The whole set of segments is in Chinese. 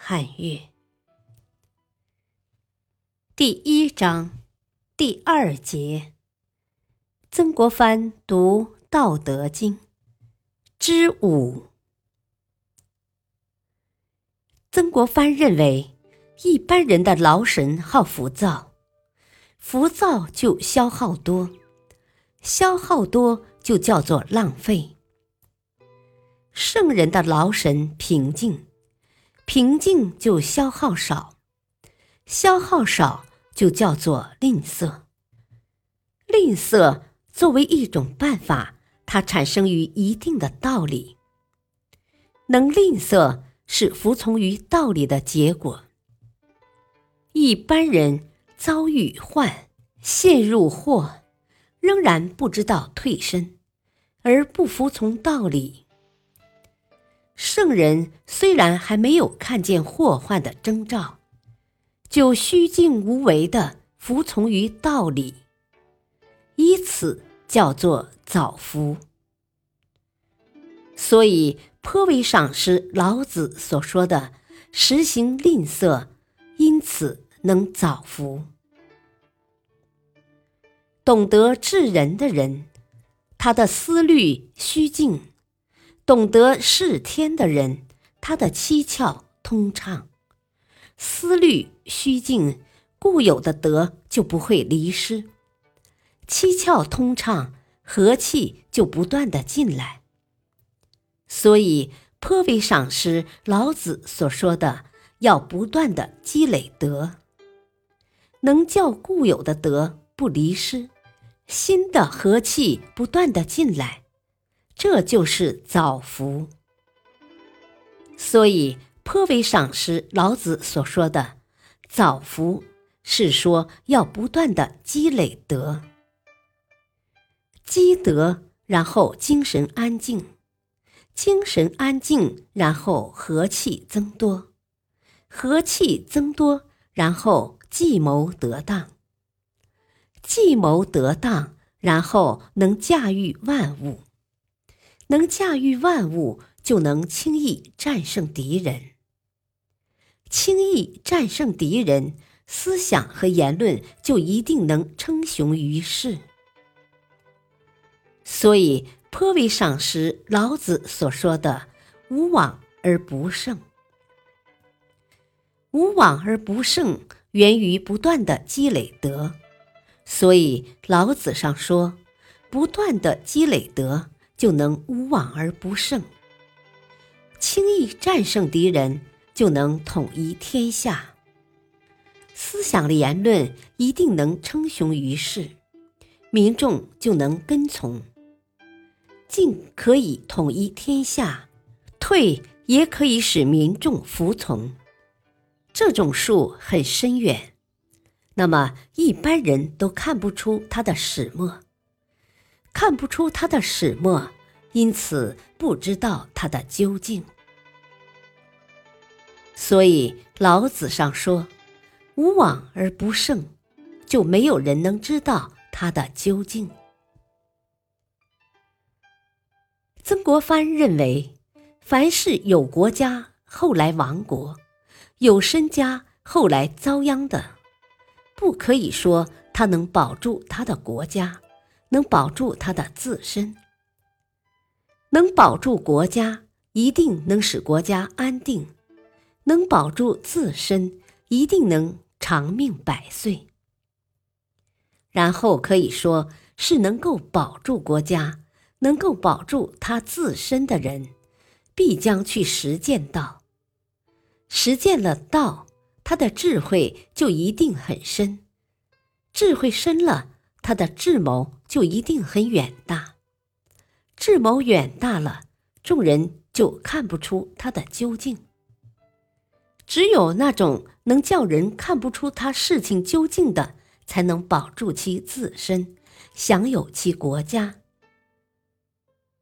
汉乐第一章第二节：曾国藩读《道德经》之五。曾国藩认为，一般人的劳神好浮躁，浮躁就消耗多，消耗多就叫做浪费。圣人的劳神平静。平静就消耗少，消耗少就叫做吝啬。吝啬作为一种办法，它产生于一定的道理。能吝啬是服从于道理的结果。一般人遭遇患，陷入祸，仍然不知道退身，而不服从道理。圣人虽然还没有看见祸患的征兆，就虚静无为的服从于道理，以此叫做早福。所以颇为赏识老子所说的“实行吝啬，因此能早福”。懂得治人的人，他的思虑虚静。懂得视天的人，他的七窍通畅，思虑虚静，固有的德就不会离失；七窍通畅，和气就不断的进来。所以颇为赏识老子所说的，要不断的积累德，能叫固有的德不离失，新的和气不断的进来。这就是早福，所以颇为赏识老子所说的“早福”，是说要不断的积累德，积德，然后精神安静，精神安静，然后和气增多，和气增多，然后计谋得当，计谋得当，然后能驾驭万物。能驾驭万物，就能轻易战胜敌人。轻易战胜敌人，思想和言论就一定能称雄于世。所以颇为赏识老子所说的“无往而不胜”。无往而不胜，源于不断的积累德。所以老子上说：“不断的积累德。”就能无往而不胜，轻易战胜敌人，就能统一天下。思想的言论一定能称雄于世，民众就能跟从。进可以统一天下，退也可以使民众服从。这种术很深远，那么一般人都看不出它的始末。看不出他的始末，因此不知道他的究竟。所以老子上说：“无往而不胜”，就没有人能知道他的究竟。曾国藩认为，凡是有国家后来亡国，有身家后来遭殃的，不可以说他能保住他的国家。能保住他的自身，能保住国家，一定能使国家安定；能保住自身，一定能长命百岁。然后可以说是能够保住国家、能够保住他自身的人，必将去实践道。实践了道，他的智慧就一定很深，智慧深了。他的智谋就一定很远大，智谋远大了，众人就看不出他的究竟。只有那种能叫人看不出他事情究竟的，才能保住其自身，享有其国家。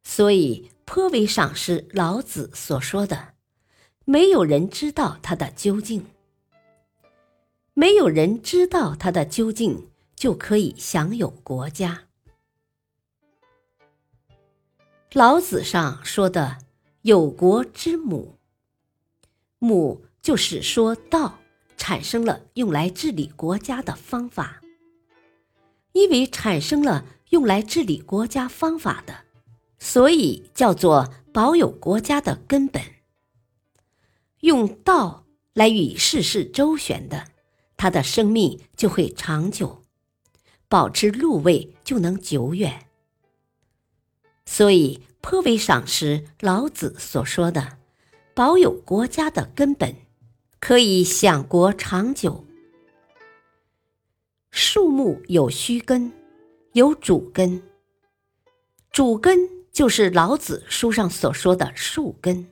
所以颇为赏识老子所说的：“没有人知道他的究竟，没有人知道他的究竟，就可以享有国家。”老子上说的“有国之母”，母就是说道产生了用来治理国家的方法，因为产生了用来治理国家方法的。所以叫做保有国家的根本。用道来与世事周旋的，他的生命就会长久，保持禄位就能久远。所以颇为赏识老子所说的“保有国家的根本，可以享国长久”。树木有须根，有主根，主根。就是老子书上所说的树根。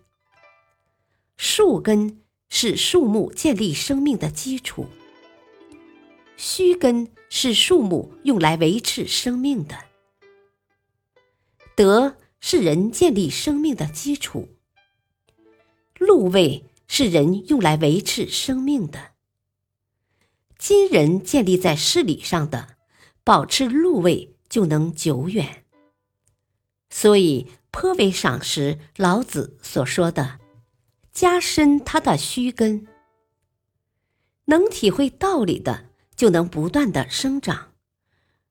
树根是树木建立生命的基础，须根是树木用来维持生命的。德是人建立生命的基础，禄位是人用来维持生命的。今人建立在事理上的，保持禄位就能久远。所以颇为赏识老子所说的，加深他的须根。能体会道理的，就能不断的生长。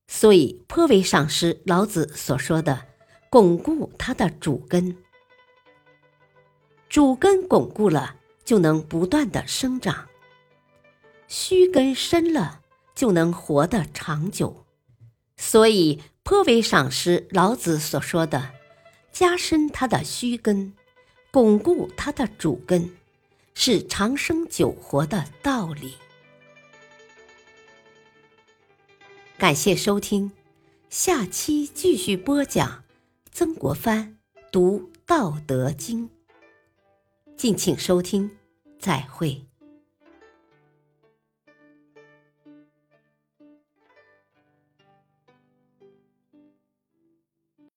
所以颇为赏识老子所说的，巩固他的主根。主根巩固了，就能不断的生长。须根深了，就能活得长久。所以。颇为赏识老子所说的，加深他的须根，巩固他的主根，是长生久活的道理。感谢收听，下期继续播讲曾国藩读《道德经》，敬请收听，再会。